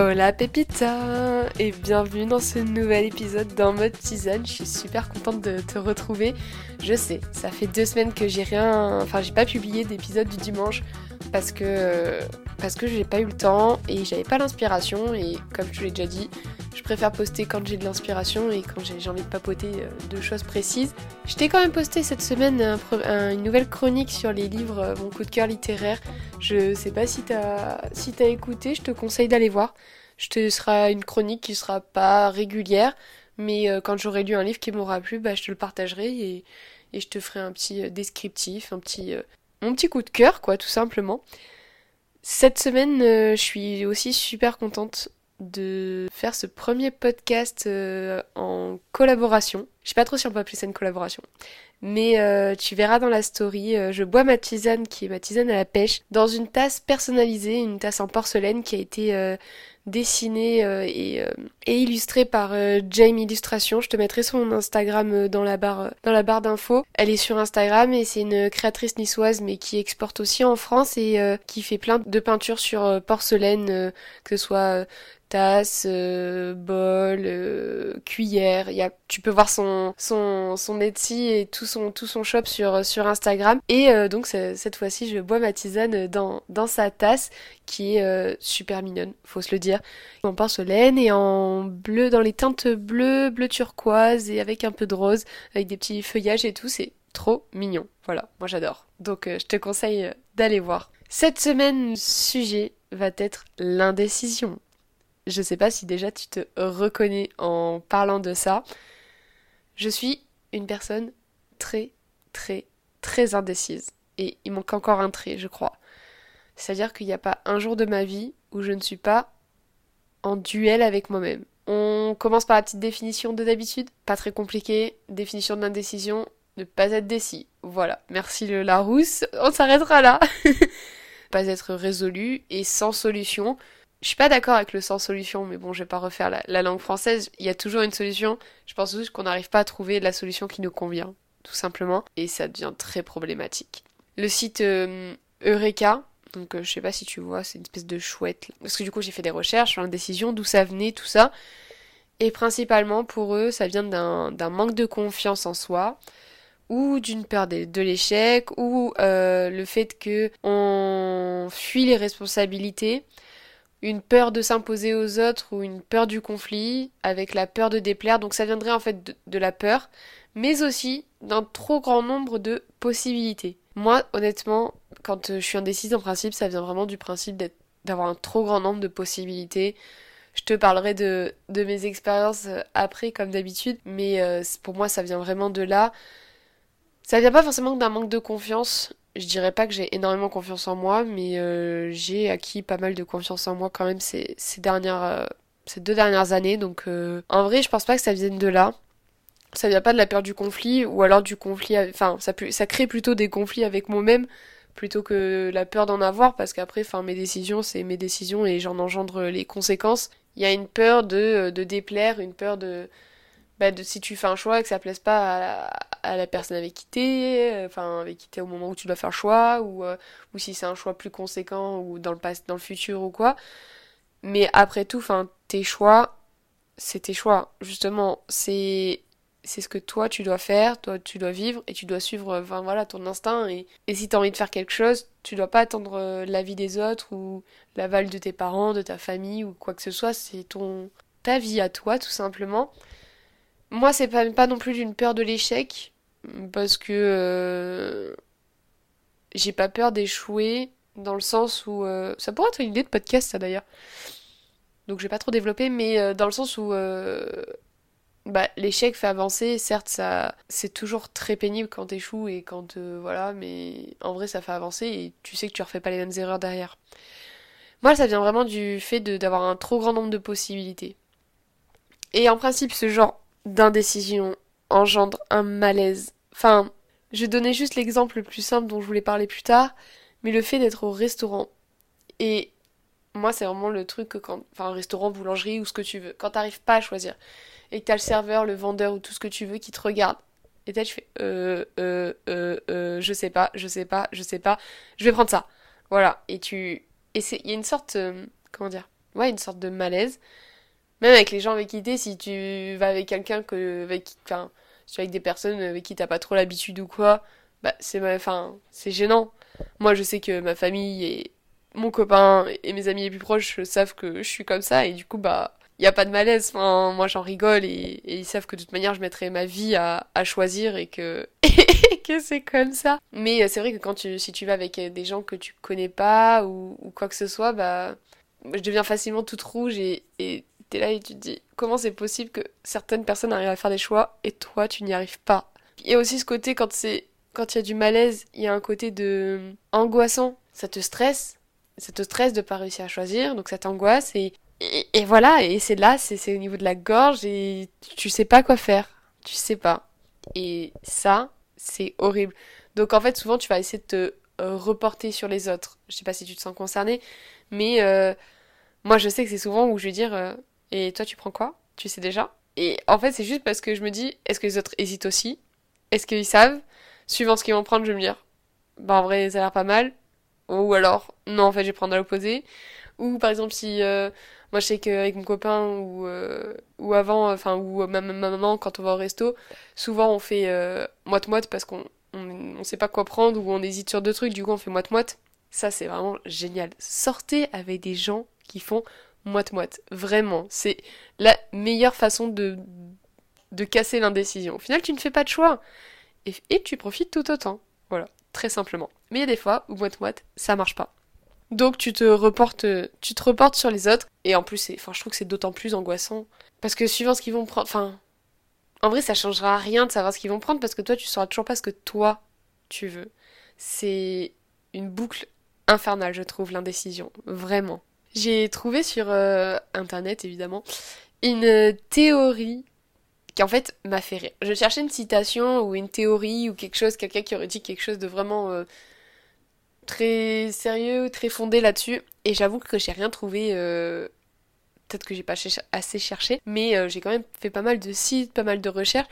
Hola Pépita et bienvenue dans ce nouvel épisode dans mode tisane. Je suis super contente de te retrouver. Je sais, ça fait deux semaines que j'ai rien, enfin j'ai pas publié d'épisode du dimanche parce que parce que j'ai pas eu le temps et j'avais pas l'inspiration et comme je l'ai déjà dit, je préfère poster quand j'ai de l'inspiration et quand j'ai envie de papoter euh, de choses précises. Je t'ai quand même posté cette semaine une nouvelle chronique sur les livres, euh, mon coup de cœur littéraire. Je sais pas si t'as si as écouté, je te conseille d'aller voir. Je te sera une chronique qui sera pas régulière, mais euh, quand j'aurai lu un livre qui m'aura plu, bah, je te le partagerai et, et je te ferai un petit descriptif, un petit mon petit coup de cœur, quoi, tout simplement. Cette semaine, euh, je suis aussi super contente de faire ce premier podcast euh, en collaboration. Je sais pas trop si on peut appeler ça une collaboration. Mais euh, tu verras dans la story, je bois ma tisane qui est ma tisane à la pêche dans une tasse personnalisée, une tasse en porcelaine qui a été dessinée euh, et, euh, et, illustrée par euh, Jame Illustration. Je te mettrai son Instagram dans la barre dans la barre d'infos. Elle est sur Instagram et c'est une créatrice niçoise mais qui exporte aussi en France et qui fait plein de peintures sur porcelaine, que ce soit tasse, euh, bol, euh, cuillère. Y a, tu peux voir son son son Etsy et tout son tout son shop sur sur Instagram. Et euh, donc cette fois-ci, je bois ma tisane dans dans sa tasse qui est super mignonne, faut se le dire. En porcelaine et en bleu dans les teintes bleues, bleu turquoise et avec un peu de rose, avec des petits feuillages et tout. C'est trop mignon. Voilà, moi j'adore. Donc je te conseille d'aller voir. Cette semaine, sujet va être l'indécision. Je sais pas si déjà tu te reconnais en parlant de ça. Je suis une personne très, très, très indécise. Et il manque encore un trait, je crois. C'est-à-dire qu'il n'y a pas un jour de ma vie où je ne suis pas en duel avec moi-même. On commence par la petite définition de d'habitude, pas très compliqué, définition de l'indécision, ne pas être décis. Voilà, merci le Larousse, on s'arrêtera là. pas être résolu et sans solution, je suis pas d'accord avec le sans solution, mais bon, je vais pas refaire la, langue française. Il y a toujours une solution. Je pense juste qu'on n'arrive pas à trouver la solution qui nous convient, tout simplement, et ça devient très problématique. Le site euh, Eureka, donc euh, je sais pas si tu vois, c'est une espèce de chouette. Parce que du coup, j'ai fait des recherches sur l'indécision, d'où ça venait, tout ça. Et principalement pour eux, ça vient d'un manque de confiance en soi ou d'une peur de, l'échec ou euh, le fait que on fuit les responsabilités une peur de s'imposer aux autres ou une peur du conflit, avec la peur de déplaire. Donc ça viendrait en fait de, la peur, mais aussi d'un trop grand nombre de possibilités. Moi, honnêtement, quand euh, je suis indécise en principe, ça vient vraiment du principe d'avoir un trop grand nombre de possibilités. Je te parlerai de, mes expériences euh, après, comme d'habitude, mais euh, pour moi, ça vient vraiment de là. Ça vient pas forcément d'un manque de confiance, je dirais pas que j'ai énormément confiance en moi, mais euh, j'ai acquis pas mal de confiance en moi quand même ces, ces dernières, euh, ces deux dernières années. Donc euh, en vrai, je pense pas que ça vienne de là. Ça vient pas de la peur du conflit, ou alors du conflit, enfin ça, crée plutôt des conflits avec moi-même plutôt que la peur d'en avoir, parce qu'après, enfin mes décisions, c'est mes décisions et j'en engendre les conséquences. Il y a une peur de, de déplaire, une peur de bah, si tu fais un choix et que ça plaise pas à, la personne avec qui t'es, euh, enfin avec qui t'es au moment où tu dois faire le choix, ou, euh, ou si c'est un choix plus conséquent ou dans le passé, dans le futur ou quoi. Mais après tout, enfin tes choix, c'est tes choix. Justement, c'est c'est ce que toi tu dois faire, toi tu dois vivre et tu dois suivre enfin voilà ton instinct et, et si t'as envie de faire quelque chose, tu dois pas attendre euh, l'avis des autres ou l'aval de tes parents, de ta famille ou quoi que ce soit, c'est ton ta vie à toi tout simplement. Moi, c'est pas, non plus d'une peur de l'échec, parce que euh, j'ai pas peur d'échouer, dans le sens où... Euh, ça pourrait être une idée de podcast, ça d'ailleurs. Donc je vais pas trop développer, mais euh, dans le sens où... bah, l'échec fait avancer, certes, ça, c'est toujours très pénible quand t'échoues et quand voilà, mais en vrai, ça fait avancer et tu sais que tu refais pas les mêmes erreurs derrière. Moi, ça vient vraiment du fait d'avoir un trop grand nombre de possibilités. Et en principe, ce genre d'indécision engendre un malaise. Enfin, je vais donner juste l'exemple le plus simple dont je voulais parler plus tard, mais le fait d'être au restaurant. Et moi, c'est vraiment le truc que quand. Enfin, restaurant, boulangerie ou ce que tu veux. Quand t'arrives pas à choisir et que t'as le serveur, le vendeur ou tout ce que tu veux qui te regarde. Et là, tu fais euh, euh, euh, euh, je sais pas, je sais pas, je sais pas, je vais prendre ça. Voilà. Et tu. Et. Il y a une sorte. Euh, comment dire? Ouais, une sorte de malaise. Même avec les gens avec qui t'es, si tu vas avec quelqu'un que, avec, enfin, si tu es avec des personnes avec qui t'as pas trop l'habitude ou quoi, bah, c'est, enfin, c'est gênant. Moi, je sais que ma famille et mon copain et mes amis les plus proches savent que je suis comme ça et du coup, bah, il a pas de malaise. Enfin, moi, j'en rigole et, ils savent que de toute manière, je mettrai ma vie à, à choisir et que, que c'est comme ça. Mais euh, c'est vrai que quand tu, si tu vas avec des gens que tu connais pas ou, ou quoi que ce soit, bah, je deviens facilement toute rouge et t'es là et tu te dis comment c'est possible que certaines personnes arrivent à faire des choix et toi tu n'y arrives pas. Il y a aussi ce côté quand c'est quand il y a du malaise, il y a un côté de angoissant, ça te stresse, ça te stresse de pas réussir à choisir, donc ça t'angoisse et, et, voilà, et c'est là, c'est au niveau de la gorge et tu sais pas quoi faire, tu sais pas. Et ça, c'est horrible. Donc en fait, souvent tu vas essayer de te euh, reporter sur les autres. Je sais pas si tu te sens concerné, mais euh, moi je sais que c'est souvent où je vais dire euh, et toi tu prends quoi? Tu sais déjà? Et en fait c'est juste parce que je me dis est-ce que les autres hésitent aussi? Est-ce qu'ils savent? Suivant ce qu'ils vont prendre, je vais me dire bah en vrai ça a l'air pas mal. Ou alors non en fait je vais prendre à l'opposé. Ou par exemple si moi je sais qu'avec mon copain ou ou avant enfin ou ma, ma, maman quand on va au resto, souvent on fait moite moite parce qu'on on, on, sait pas quoi prendre ou on hésite sur deux trucs, du coup on fait moite-moite. Ça, c'est vraiment génial. Sortez avec des gens qui font moite-moite. Vraiment. C'est la meilleure façon de, de casser l'indécision. Au final, tu ne fais pas de choix. Et, tu profites tout autant. Voilà. Très simplement. Mais il y a des fois où moite-moite, ça marche pas. Donc tu te reportes, tu te reportes sur les autres. Et en plus, enfin, je trouve que c'est d'autant plus angoissant. Parce que suivant ce qu'ils vont prendre, enfin, en vrai, ça changera rien de savoir ce qu'ils vont prendre parce que toi, tu sauras toujours pas ce que toi, tu veux. C'est une boucle infernale, je trouve, l'indécision. Vraiment. J'ai trouvé sur euh, internet, évidemment, une théorie qui en fait m'a fait rire. Je cherchais une citation ou une théorie ou quelque chose, quelqu'un qui aurait dit quelque chose de vraiment euh, très sérieux, très fondé là-dessus. Et j'avoue que j'ai rien trouvé euh, peut-être que j'ai pas assez cherché, mais euh, j'ai quand même fait pas mal de sites, pas mal de recherches,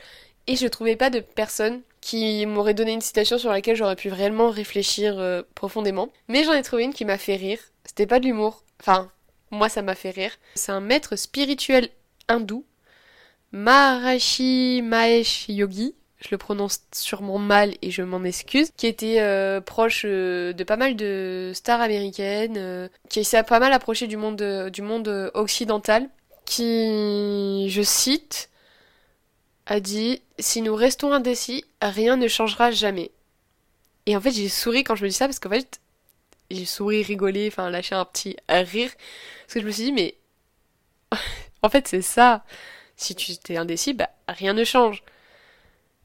et je trouvais pas de personnes qui m'auraient donné une citation sur laquelle j'aurais pu réellement réfléchir euh, profondément. Mais j'en ai trouvé une qui m'a fait rire. C'était pas de l'humour. Enfin, moi ça m'a fait rire. C'est un maître spirituel hindou, Maharashi Mahesh Yogi, je le prononce sûrement mal et je m'en excuse, qui était euh, proche euh, de pas mal de stars américaines, euh, qui s'est pas mal approché du monde, du monde occidental, qui, je cite, a dit Si nous restons indécis, rien ne changera jamais. Et en fait, j'ai souri quand je me dis ça parce qu'en fait, j'ai souri, rigolé, enfin lâché un petit rire. Parce que je me suis dit, mais en fait, c'est ça. Si tu es indécis, bah rien ne change.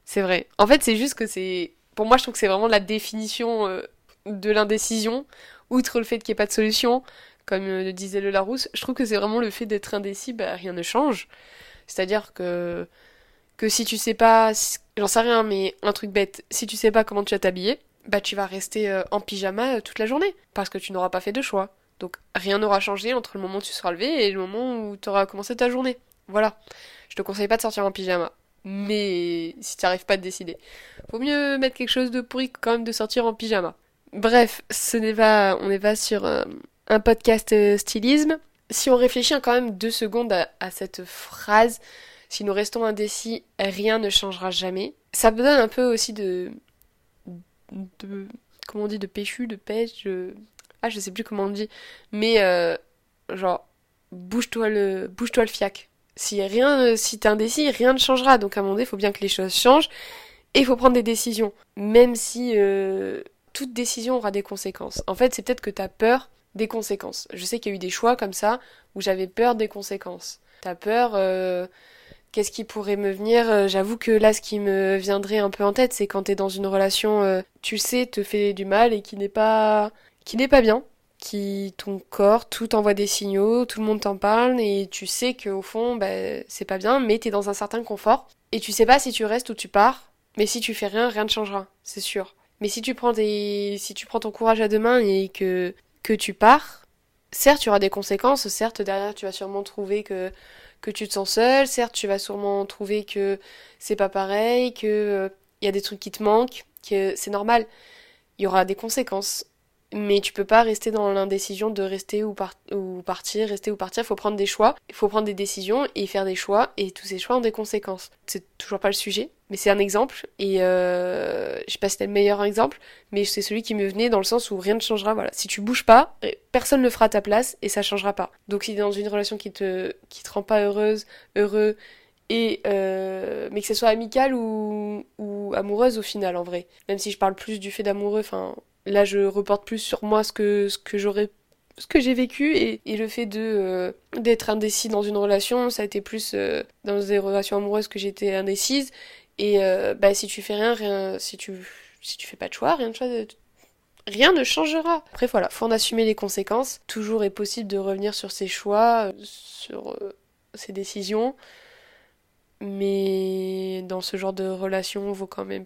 C'est vrai. En fait, c'est juste que c'est. Pour moi, je trouve que c'est vraiment la définition euh, de l'indécision. Outre le fait qu'il n'y ait pas de solution, comme euh, le disait le Larousse, je trouve que c'est vraiment le fait d'être indécis, bah, rien ne change. C'est-à-dire que. Que si tu sais pas. J'en sais rien, mais un truc bête. Si tu sais pas comment tu vas t'habiller, bah, tu vas rester euh, en pyjama toute la journée. Parce que tu n'auras pas fait de choix. Donc, rien n'aura changé entre le moment où tu seras levé et le moment où tu auras commencé ta journée. Voilà. Je te conseille pas de sortir en pyjama mais si tu n'arrives pas à te décider. Vaut mieux mettre quelque chose de pourri quand même de sortir en pyjama. Bref, ce n'est pas, on n'est pas sur euh, un, podcast euh, stylisme. Si on réfléchit quand même deux secondes à, cette phrase, si nous restons indécis, rien ne changera jamais. Ça me donne un peu aussi de, de comment on dit, de péchu, de pêche, ah je sais plus comment on dit, mais euh, genre bouge-toi le, bouge-toi le fiac. Si rien, si t'es indécis, rien ne changera. Donc à un moment donné, il faut bien que les choses changent et il faut prendre des décisions. Même si euh, toute décision aura des conséquences. En fait, c'est peut-être que t'as peur des conséquences. Je sais qu'il y a eu des choix comme ça où j'avais peur des conséquences. T'as peur, euh, qu'est-ce qui pourrait me venir euh, J'avoue que là, ce qui me viendrait un peu en tête, c'est quand t'es dans une relation, tu sais, te fait du mal et qui n'est pas, qui n'est pas bien qui ton corps, tout envoie des signaux, tout le monde t'en parle et tu sais qu'au fond, bah, c'est pas bien, mais t'es dans un certain confort et tu sais pas si tu restes ou tu pars, mais si tu fais rien, rien ne changera, c'est sûr. Mais si tu prends des, si tu prends ton courage à deux mains et que que tu pars, certes, tu auras des conséquences, certes derrière tu vas sûrement trouver que que tu te sens seul, certes tu vas sûrement trouver que c'est pas pareil, que il euh, y a des trucs qui te manquent, que c'est normal. Il y aura des conséquences mais tu peux pas rester dans l'indécision de rester ou, ou partir, rester ou partir. Il faut prendre des choix, il faut prendre des décisions et faire des choix, et tous ces choix ont des conséquences. C'est toujours pas le sujet, mais c'est un exemple, et euh, je sais pas si c'était le meilleur exemple, mais c'est celui qui me venait dans le sens où rien ne changera. Voilà, si tu bouges pas, personne ne fera ta place et ça changera pas. Donc si t'es dans une relation qui te qui te rend pas heureuse, heureux, et euh, mais que ce soit amical ou, ou amoureuse au final en vrai. Même si je parle plus du fait d'amoureux, enfin là je reporte plus sur moi ce que ce que j'aurais ce que j'ai vécu et, le fait de euh, d'être indécis dans une relation ça a été plus euh, dans des relations amoureuses que j'étais indécise et euh, bah si tu fais rien rien si tu si tu fais pas de choix rien de choix rien ne changera après voilà faut en assumer les conséquences toujours est possible de revenir sur ses choix sur ses décisions mais dans ce genre de relation vaut quand même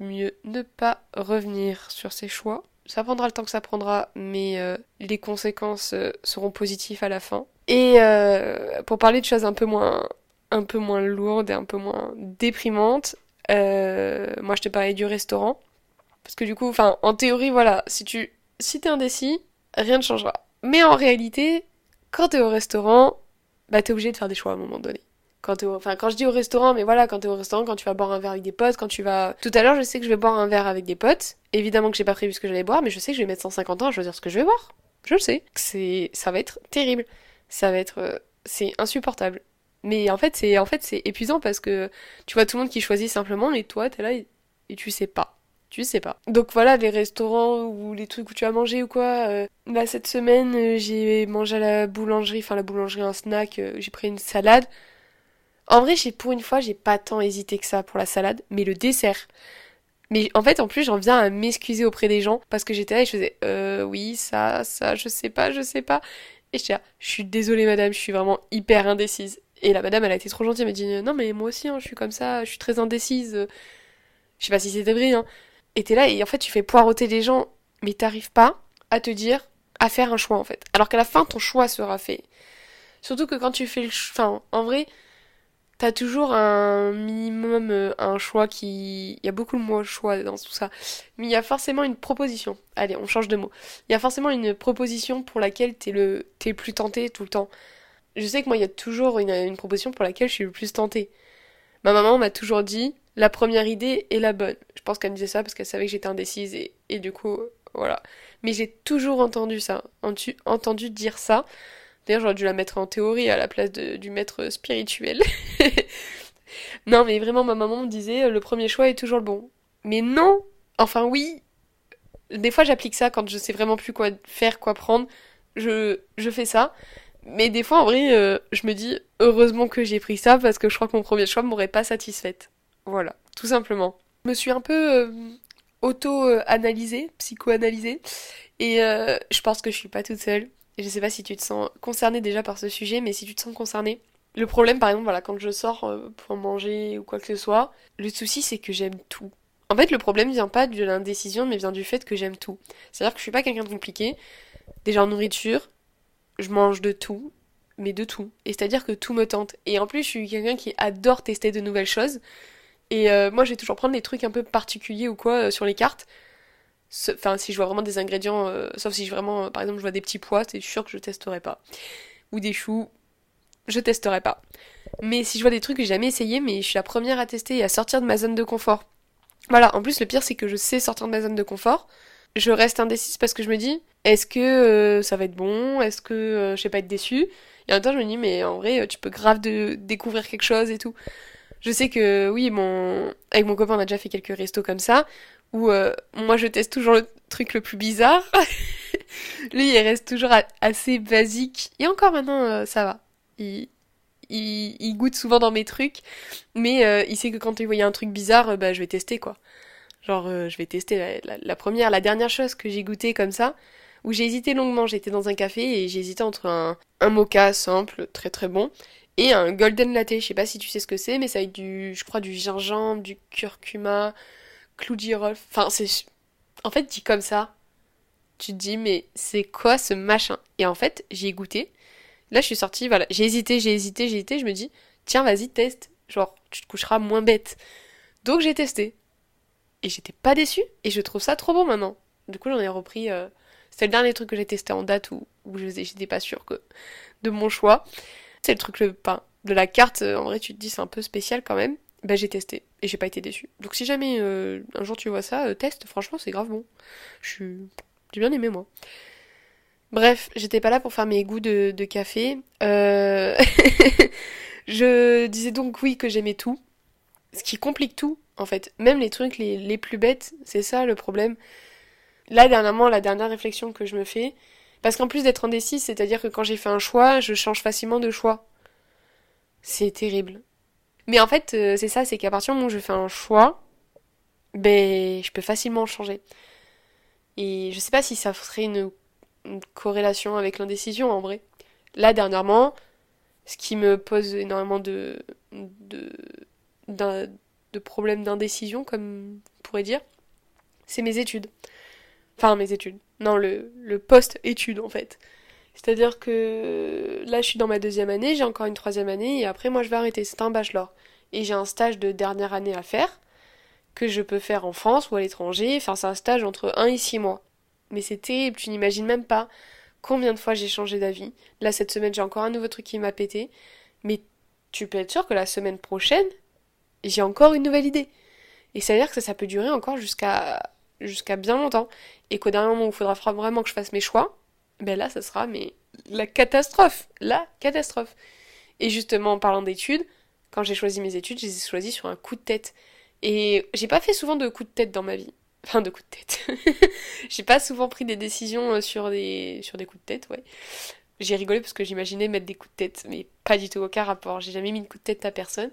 mieux ne pas revenir sur ses choix. Ça prendra le temps que ça prendra, mais euh, les conséquences euh, seront positives à la fin. Et euh, pour parler de choses un peu moins, un peu moins lourdes et un peu moins déprimantes, moi je te parlais du restaurant. Parce que du coup, enfin, en théorie, voilà, si tu, si t'es indécis, rien ne changera. Mais en réalité, quand t'es au restaurant, bah t'es obligé de faire des choix à un moment donné. Quand enfin quand je dis au restaurant mais voilà quand t'es au restaurant quand tu vas boire un verre avec des potes quand tu vas tout à l'heure je sais que je vais boire un verre avec des potes. Évidemment que j'ai pas prévu ce que j'allais boire mais je sais que je vais mettre 150 ans à choisir ce que je vais boire. Je le sais. C'est ça va être terrible. Ça va être euh, c'est insupportable mais en fait c'est en fait c'est épuisant parce que tu vois tout le monde qui choisit simplement et toi t'es là et, tu sais pas tu sais pas. Donc voilà, les restaurants ou les trucs où tu as mangé ou quoi. Euh, bah cette semaine, euh, j'ai mangé à la boulangerie, enfin la boulangerie un snack, j'ai pris une salade. En vrai, j'ai pour une fois, j'ai pas tant hésité que ça pour la salade, mais le dessert. Mais en fait, en plus, j'en viens à m'excuser auprès des gens parce que j'étais là et je faisais euh oui, ça, ça, je sais pas, je sais pas. Et je là, je suis désolée madame, je suis vraiment hyper indécise. Et la madame, elle a été trop gentille, elle m'a dit non mais moi aussi, hein, je suis comme ça, je suis très indécise. Je sais pas si c'était vrai, hein. Et t'es là et en fait, tu fais poireauter les gens, mais t'arrives pas à te dire, à faire un choix en fait. Alors qu'à la fin, ton choix sera fait. Surtout que quand tu fais le, enfin, en vrai, t'as toujours un minimum, euh, un choix qui... Il y a beaucoup de mots choix dans tout ça. Mais il y a forcément une proposition. Allez, on change de mot. Il y a forcément une proposition pour laquelle t'es le, t'es le plus tenté tout le temps. Je sais que moi, il y a toujours une, proposition pour laquelle je suis le plus tenté. Ma maman m'a toujours dit, la première idée est la bonne. Je pense qu'elle me disait ça parce qu'elle savait que j'étais indécise et, du coup, voilà. Mais j'ai toujours entendu ça, entendu dire ça. D'ailleurs, j'aurais dû la mettre en théorie à la place du maître spirituel. non, mais vraiment, ma maman me disait le premier choix est toujours le bon. Mais non Enfin, oui Des fois, j'applique ça quand je sais vraiment plus quoi faire, quoi prendre. Je, je fais ça. Mais des fois, en vrai, euh, je me dis heureusement que j'ai pris ça parce que je crois que mon premier choix m'aurait pas satisfaite. Voilà, tout simplement. Je me suis un peu euh, auto-analysée, psycho-analysée. Et je pense que je suis pas toute seule je sais pas si tu te sens concerné déjà par ce sujet, mais si tu te sens concerné. Le problème, par exemple, voilà, quand je sors euh, pour manger ou quoi que ce soit, le souci c'est que j'aime tout. En fait, le problème vient pas de l'indécision, mais vient du fait que j'aime tout. C'est-à-dire que je suis pas quelqu'un de compliqué. Déjà en nourriture, je mange de tout, mais de tout. Et c'est-à-dire que tout me tente. Et en plus, je suis quelqu'un qui adore tester de nouvelles choses. Et euh, moi, je vais toujours prendre des trucs un peu particuliers ou quoi euh, sur les cartes. Enfin, si je vois vraiment des ingrédients, euh, sauf si je vraiment, par exemple, je vois des petits pois, c'est sûr que je testerai pas. Ou des choux, je testerai pas. Mais si je vois des trucs que j'ai jamais essayé, mais je suis la première à tester et à sortir de ma zone de confort. Voilà, en plus, le pire, c'est que je sais sortir de ma zone de confort. Je reste indécise parce que je me dis, est-ce que euh, ça va être bon? Est-ce que je vais pas être déçue? Et en même temps, je me dis, mais en vrai, tu peux grave de découvrir quelque chose et tout. Je sais que oui, mon avec mon copain on a déjà fait quelques restos comme ça où euh, moi je teste toujours le truc le plus bizarre. Lui il reste toujours assez basique et encore maintenant euh, ça va. Il, il, il, goûte souvent dans mes trucs, mais euh, il sait que quand il voit un truc bizarre, bah je vais tester quoi. Genre je vais tester la, première, la dernière chose que j'ai goûté comme ça, où j'ai hésité longuement. J'étais dans un café et j'ai hésité entre un, un mocha simple, très très bon, et un golden latte. Je sais pas si tu sais ce que c'est, mais ça avec du, je crois, du gingembre, du curcuma, clou de girofle. Enfin, c'est. En fait, dit comme ça, tu te dis, mais c'est quoi ce machin? Et en fait, j'y ai goûté. Là, je suis sortie, voilà. J'ai hésité, j'ai hésité, j'ai hésité. Je me dis, tiens, vas-y, teste. Genre, tu te coucheras moins bête. Donc, j'ai testé. Et j'étais pas déçue. Et je trouve ça trop bon maintenant. Du coup, j'en ai repris euh, C'est le dernier truc que j'ai testé en date où, où j'étais pas sûre que de mon choix. C'est le truc le pain. De la carte, en vrai, tu te dis c'est un peu spécial quand même. Bah j'ai testé et j'ai pas été déçue. Donc si jamais euh, un jour tu vois ça, euh, teste, franchement c'est grave bon. J'ai bien aimé moi. Bref, j'étais pas là pour faire mes goûts de, café. Euh... je disais donc oui que j'aimais tout. Ce qui complique tout, en fait. Même les trucs les, les plus bêtes, c'est ça le problème. Là, dernièrement, la dernière réflexion que je me fais, parce qu'en plus d'être indécise, c'est-à-dire que quand j'ai fait un choix, je change facilement de choix. C'est terrible. Mais en fait, euh, c'est ça, c'est qu'à partir du moment où je fais un choix, ben, je peux facilement changer. Et je sais pas si ça ferait une, corrélation avec l'indécision en vrai. Là, dernièrement, ce qui me pose énormément de, de, de problèmes d'indécision, comme on pourrait dire, c'est mes études. Enfin, mes études. Non, le, le post-études en fait. C'est-à-dire que là, je suis dans ma deuxième année, j'ai encore une troisième année, et après, moi, je vais arrêter. C'est un bachelor. Et j'ai un stage de dernière année à faire, que je peux faire en France ou à l'étranger. Enfin, c'est un stage entre 1 et 6 mois. Mais terrible, tu n'imagines même pas combien de fois j'ai changé d'avis. Là, cette semaine, j'ai encore un nouveau truc qui m'a pété. Mais tu peux être sûr que la semaine prochaine, j'ai encore une nouvelle idée. Et ça veut dire que ça peut durer encore jusqu'à jusqu'à bien longtemps. Et qu'au dernier moment où il faudra vraiment que je fasse mes choix, ben là, ça sera mais la catastrophe, la catastrophe. Et justement, en parlant d'études, quand j'ai choisi mes études, je les ai choisies sur un coup de tête. Et j'ai pas fait souvent de coups de tête dans ma vie. Enfin, de coups de tête. j'ai pas souvent pris des décisions euh, sur des, sur des coups de tête, ouais. J'ai rigolé parce que j'imaginais mettre des coups de tête, mais pas du tout aucun rapport. J'ai jamais mis de coup de tête à personne.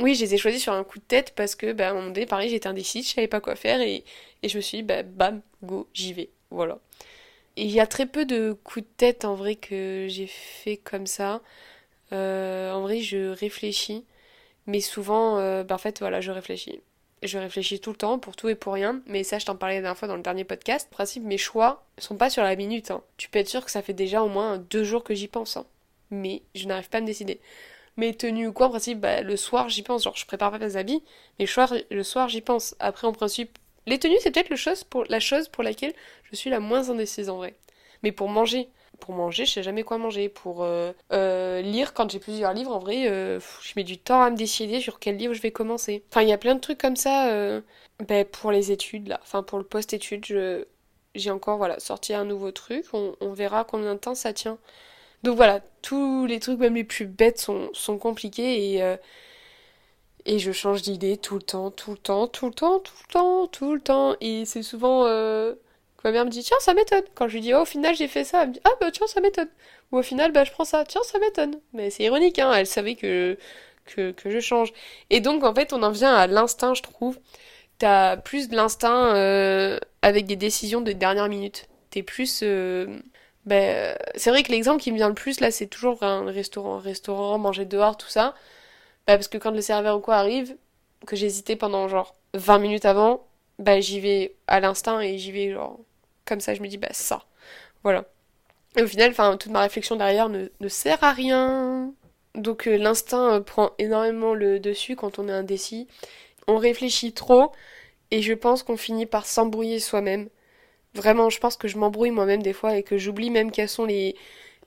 Oui, je les ai choisis sur un coup de tête parce que, bah, à un moment pareil, j'étais indécise, je savais pas quoi faire et, et je me suis dit, bah, bam, go, j'y vais. Voilà. Il y a très peu de coups de tête en vrai que j'ai fait comme ça. Euh, en vrai, je réfléchis, mais souvent, euh, bah, en fait, voilà, je réfléchis. Je réfléchis tout le temps pour tout et pour rien, mais ça, je t'en parlais la dernière fois dans le dernier podcast. En principe, mes choix sont pas sur la minute. Hein. Tu peux être sûr que ça fait déjà au moins deux jours que j'y pense, hein. mais je n'arrive pas à me décider. Mes tenues ou quoi, en principe, bah, le soir, j'y pense. Genre, je prépare pas mes habits, mais le soir, j'y pense. Après, en principe, les tenues, c'est peut-être chose pour, la chose pour laquelle je suis la moins indécise en vrai. Mais pour manger, pour manger, je sais jamais quoi manger. Pour euh, euh, lire, quand j'ai plusieurs livres, en vrai, euh, je mets du temps à me décider sur quel livre je vais commencer. Enfin, il y a plein de trucs comme ça. Ben, pour les études, là. Enfin, pour le post-études, j'ai encore voilà, sorti un nouveau truc. On, verra combien de temps ça tient. Donc voilà, tous les trucs, même les plus bêtes, sont, compliqués et et je change d'idée tout le temps, tout le temps, tout le temps, tout le temps, tout le temps. Et c'est souvent euh, ma mère me dit tiens ça m'étonne. Quand je lui dis oh, au final j'ai fait ça, elle me dit ah bah tiens ça m'étonne. Ou au final bah je prends ça, tiens ça m'étonne. Mais c'est ironique hein, elle savait que, que que je change. Et donc en fait on en vient à l'instinct je trouve. T'as plus de l'instinct euh, avec des décisions de dernière minute. T'es plus euh, ben, c'est vrai que l'exemple qui me vient le plus là c'est toujours un restaurant, restaurant, manger dehors, tout ça. Bah, parce que quand le serveur ou quoi arrive, que j'hésitais pendant genre 20 minutes avant, bah j'y vais à l'instinct et j'y vais genre comme ça, je me dis bah ça. Voilà. Et au final, toute ma réflexion derrière ne, ne sert à rien. Donc euh, l'instinct euh, prend énormément le dessus quand on est indécis. On réfléchit trop et je pense qu'on finit par s'embrouiller soi-même. Vraiment, je pense que je m'embrouille moi-même des fois et que j'oublie même quels sont les,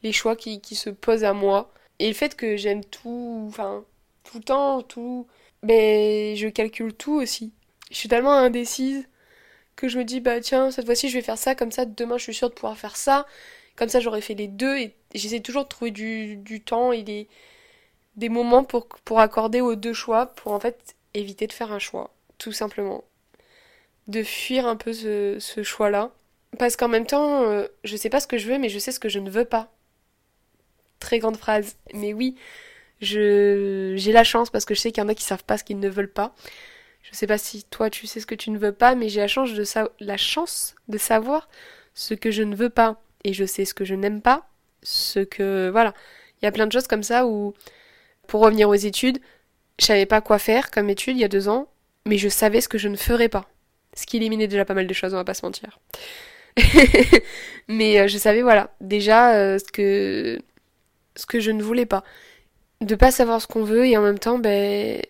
les choix qui, qui se posent à moi. Et le fait que j'aime tout, enfin, tout le temps, tout. Mais je calcule tout aussi. Je suis tellement indécise que je me dis, bah tiens, cette fois-ci je vais faire ça, comme ça demain je suis sûre de pouvoir faire ça. Comme ça j'aurais fait les deux et j'essaie toujours de trouver du, du temps et des, des moments pour, pour accorder aux deux choix pour en fait éviter de faire un choix, tout simplement. De fuir un peu ce, ce choix-là. Parce qu'en même temps, euh, je sais pas ce que je veux, mais je sais ce que je ne veux pas. Très grande phrase. Mais oui, je j'ai la chance parce que je sais qu'il y en a qui savent pas ce qu'ils ne veulent pas. Je sais pas si toi tu sais ce que tu ne veux pas, mais j'ai la chance de la chance de savoir ce que je ne veux pas et je sais ce que je n'aime pas, ce que voilà. Il y a plein de choses comme ça où pour revenir aux études, je savais pas quoi faire comme études il y a deux ans, mais je savais ce que je ne ferais pas. Ce qui éliminait déjà pas mal de choses, on va pas se mentir. mais euh, je savais voilà déjà euh, ce que ce que je ne voulais pas de pas savoir ce qu'on veut et en même temps, ben,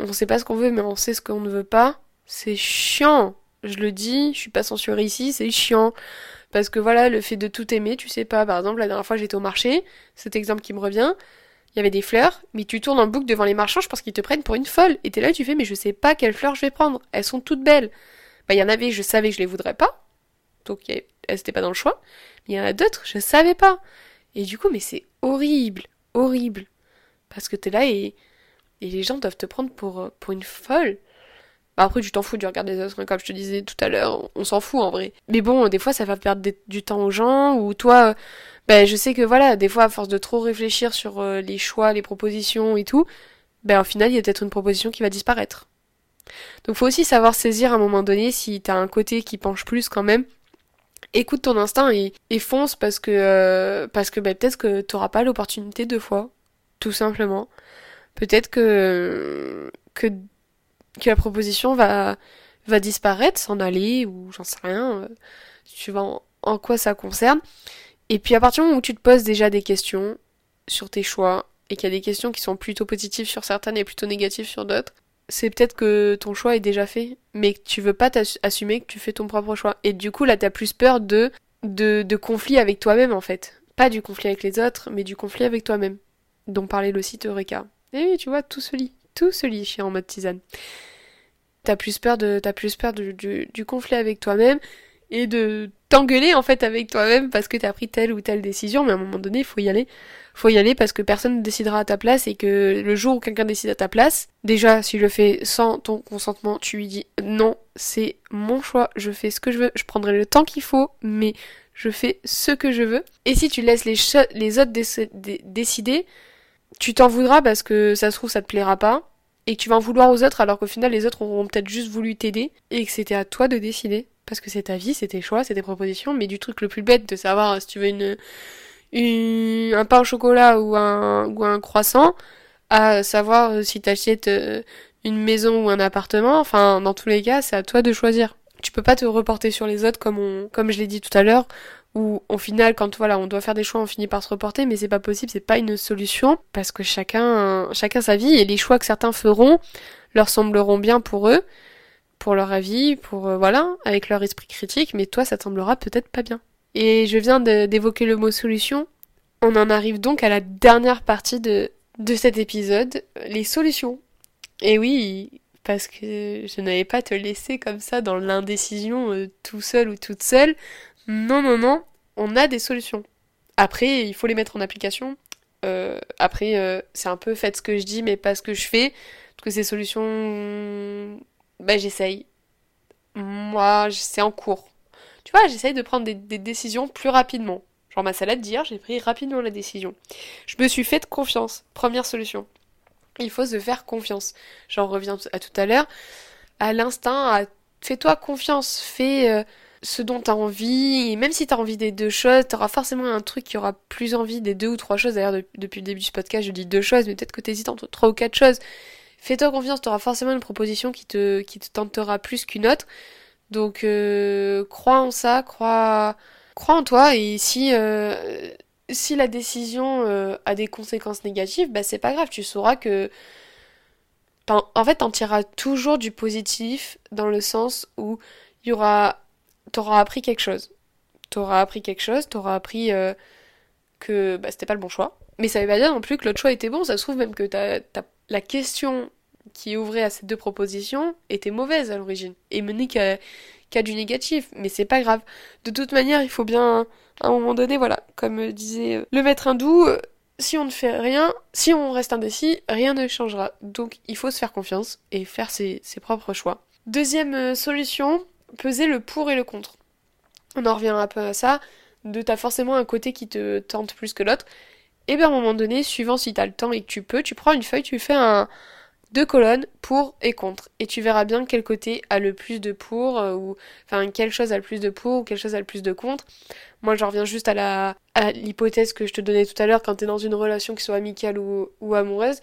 on sait pas ce qu'on veut, mais on sait ce qu'on ne veut pas. C'est chiant. Je le dis, je suis pas censurée ici, c'est chiant. Parce que voilà, le fait de tout aimer, tu sais pas, par exemple, la dernière fois j'étais au marché, cet exemple qui me revient, il y avait des fleurs, mais tu tournes en boucle devant les marchands, je pense qu'ils te prennent pour une folle. Et t'es là, tu fais, mais je sais pas quelles fleurs je vais prendre. Elles sont toutes belles. Bah, il y en avait, je savais que je les voudrais pas. Donc, elles étaient pas dans le choix. Il y en a d'autres, je savais pas. Et du coup, mais c'est horrible. Horrible. Parce que t'es là et, les gens doivent te prendre pour, pour une folle. Bah après, tu t'en fous du regard des autres, comme je te disais tout à l'heure, on s'en fout en vrai. Mais bon, des fois, ça va perdre du temps aux gens, ou toi, ben je sais que voilà, des fois, à force de trop réfléchir sur euh, les choix, les propositions et tout, ben au final, il y a peut-être une proposition qui va disparaître. Donc faut aussi savoir saisir à un moment donné si t'as un côté qui penche plus quand même. Écoute ton instinct et, fonce parce que euh, parce que ben, peut-être que t'auras pas l'opportunité deux fois, tout simplement. Peut-être que que que la proposition va, va disparaître, s'en aller, ou j'en sais rien, tu euh, en, quoi ça concerne. Et puis à partir du moment où tu te poses déjà des questions sur tes choix, et qu'il y a des questions qui sont plutôt positives sur certaines et plutôt négatives sur d'autres, c'est peut-être que ton choix est déjà fait, mais que tu veux pas assumer que tu fais ton propre choix. Et du coup, là, t'as plus peur de, de, conflit avec toi-même, en fait. Pas du conflit avec les autres, mais du conflit avec toi-même. Dont parlait le site Eureka. Et oui, tu vois, tout se lit tout se lit en mode tisane. T'as plus peur de, t'as plus peur du, du, conflit avec toi-même et de t'engueuler en fait avec toi-même parce que t'as pris telle ou telle décision, mais à un moment donné, il faut y aller. Faut y aller parce que personne ne décidera à ta place et que le jour où quelqu'un décide à ta place, déjà, si je le fais sans ton consentement, tu lui dis non, c'est mon choix, je fais ce que je veux, je prendrai le temps qu'il faut, mais je fais ce que je veux. Et si tu laisses les, les autres décider, tu t'en voudras parce que ça se trouve ça te plaira pas. Et que tu vas en vouloir aux autres alors qu'au final les autres auront peut-être juste voulu t'aider et que c'était à toi de décider parce que c'est ta vie, c'est tes choix, c'est tes propositions, mais du truc le plus bête de savoir si tu veux une, une un pain au chocolat ou un ou un croissant à savoir si t'achètes euh, une maison ou un appartement, enfin dans tous les cas, c'est à toi de choisir. Tu peux pas te reporter sur les autres comme on comme je l'ai dit tout à l'heure où au final quand voilà on doit faire des choix on finit par se reporter mais c'est pas possible c'est pas une solution parce que chacun chacun sa vie et les choix que certains feront leur sembleront bien pour eux pour leur avis pour euh, voilà avec leur esprit critique mais toi ça semblera peut-être pas bien et je viens d'évoquer le mot solution on en arrive donc à la dernière partie de de cet épisode les solutions et oui parce que je n'avais pas te laisser comme ça dans l'indécision euh, tout seul ou toute seule non, non, non, on a des solutions. Après, il faut les mettre en application. Euh, après, c'est un peu faites ce que je dis, mais pas ce que je fais. Parce que ces solutions, bah, j'essaye. Moi, c'est en cours. Tu vois, j'essaye de prendre des, décisions plus rapidement. Genre ma salade d'hier, j'ai pris rapidement la décision. Je me suis fait confiance. Première solution. Il faut se faire confiance. J'en reviens à tout à l'heure. À l'instinct, fais-toi confiance. Fais, euh, ce dont t'as envie, et même si t'as envie des deux choses, t'auras forcément un truc qui aura plus envie des deux ou trois choses. D'ailleurs, depuis le début du podcast, je dis deux choses, mais peut-être que t'hésites entre trois ou quatre choses. Fais-toi confiance, t'auras forcément une proposition qui te, tentera plus qu'une autre. Donc, euh, crois en ça, crois, en toi, et si, euh, si la décision euh, a des conséquences négatives, bah c'est pas grave, tu sauras que en fait, t'en tireras toujours du positif dans le sens où il y aura t'auras appris quelque chose. T'auras appris quelque chose, t'auras appris que bah, c'était pas le bon choix. Mais ça veut pas dire non plus que l'autre choix était bon, ça se trouve même que t'as, la question qui ouvrait à ces deux propositions était mauvaise à l'origine et menait qu'à, du négatif. Mais c'est pas grave. De toute manière, il faut bien, à un moment donné, voilà, comme disait euh, le maître hindou, euh, si on ne fait rien, si on reste indécis, rien ne changera. Donc il faut se faire confiance et faire ses, propres choix. Deuxième solution, peser le pour et le contre. On en revient un peu à ça, de t'as forcément un côté qui te tente plus que l'autre. Et bien à un moment donné, suivant si t'as le temps et que tu peux, tu prends une feuille, tu fais un deux colonnes pour et contre. Et tu verras bien quel côté a le plus de pour, euh, ou enfin quelle chose a le plus de pour, ou quelle chose a le plus de contre. Moi je reviens juste à la à l'hypothèse que je te donnais tout à l'heure quand t'es dans une relation qui soit amicale ou, ou amoureuse.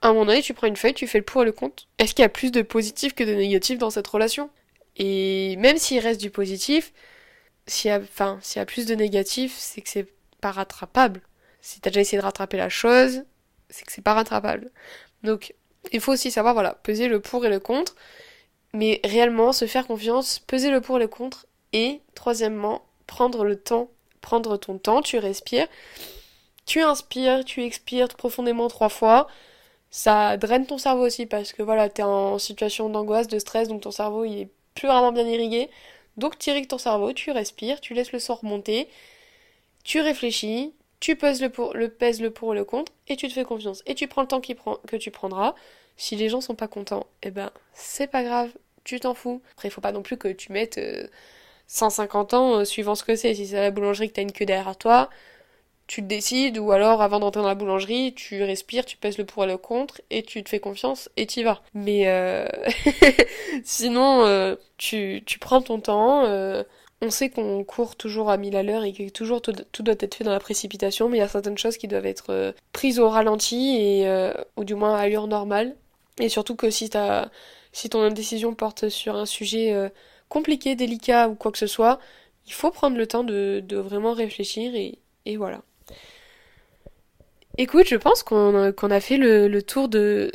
À un moment donné, tu prends une feuille, tu fais le pour et le contre. Est-ce qu'il y a plus de positif que de négatif dans cette relation? Et même s'il reste du positif, s'il y s'il y a plus de négatif, c'est que c'est pas rattrapable. Si t'as déjà essayé de rattraper la chose, c'est que c'est pas rattrapable. Donc, il faut aussi savoir, voilà, peser le pour et le contre, mais réellement se faire confiance, peser le pour et le contre, et troisièmement, prendre le temps, prendre ton temps, tu respires, tu inspires, tu expires profondément trois fois. Ça draine ton cerveau aussi parce que voilà, t'es en situation d'angoisse, de stress, donc ton cerveau il est plus vraiment bien irrigué. Donc tu irrigues ton cerveau, tu respires, tu laisses le sang remonter, tu réfléchis, tu pèses le pour, le pèses le pour le contre, et tu te fais confiance. Et tu prends le temps prend, que tu prendras. Si les gens sont pas contents, eh ben c'est pas grave, tu t'en fous. Après, il faut pas non plus que tu mettes 150 euh, ans euh, suivant ce que c'est. Si c'est la boulangerie que t'as une queue derrière toi, tu te décides, ou alors avant d'entrer dans la boulangerie, tu respires, tu pèses le pour et le contre, et tu te fais confiance, et t'y vas. Mais euh... sinon, euh, tu, tu prends ton temps. On sait qu'on court toujours à 1000 à l'heure et que toujours tout, doit être fait dans la précipitation, mais il y a certaines choses qui doivent être euh, prises au ralenti et euh, ou du moins à allure normale. Et surtout que si, as, si ton indécision porte sur un sujet euh, compliqué, délicat ou quoi que ce soit, il faut prendre le temps de, vraiment réfléchir et, voilà. Écoute, je pense qu'on a, fait le, tour de,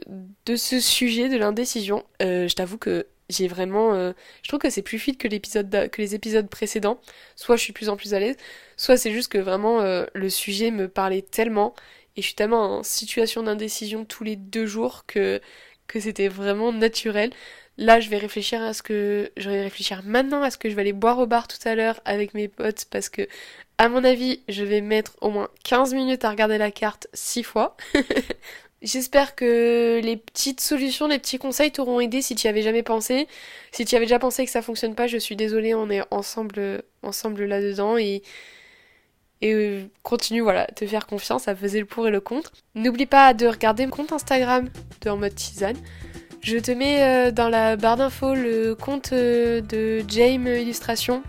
ce sujet de l'indécision. Je t'avoue que j'ai vraiment... Euh, je trouve que c'est plus fluide que, l'épisode que les épisodes précédents. Soit je suis plus en plus à l'aise, soit c'est juste que vraiment euh, le sujet me parlait tellement et je suis tellement en situation d'indécision tous les deux jours que, que c'était vraiment naturel. Là, je vais réfléchir à ce que je vais réfléchir maintenant à ce que je vais aller boire au bar tout à l'heure avec mes potes parce que à mon avis, je vais mettre au moins 15 minutes à regarder la carte 6 fois. J'espère que les petites solutions, les petits conseils t'auront aidé si tu y avais jamais pensé. Si tu y avais déjà pensé que ça fonctionne pas, je suis désolée, on est ensemble, ensemble là-dedans et, euh, continue, voilà, te faire confiance, ça faisait le pour et le contre. N'oublie pas de regarder mon compte Instagram de En mode tisane. Je te mets euh, dans la barre d'infos le compte euh, de James Illustration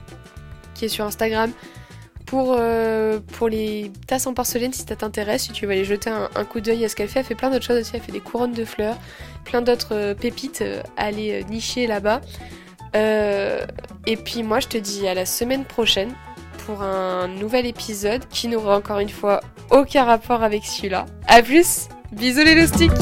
qui est sur Instagram pour, euh, pour les tasses en porcelaine si ça t'intéresse, si tu veux aller jeter un, coup d'œil à ce qu'elle fait. Elle fait plein d'autres choses aussi, elle fait des couronnes de fleurs, plein d'autres pépites à aller nicher là-bas. et puis moi je te dis à la semaine prochaine pour un nouvel épisode qui n'aura encore une fois aucun rapport avec celui-là. A plus Bisous les loustiques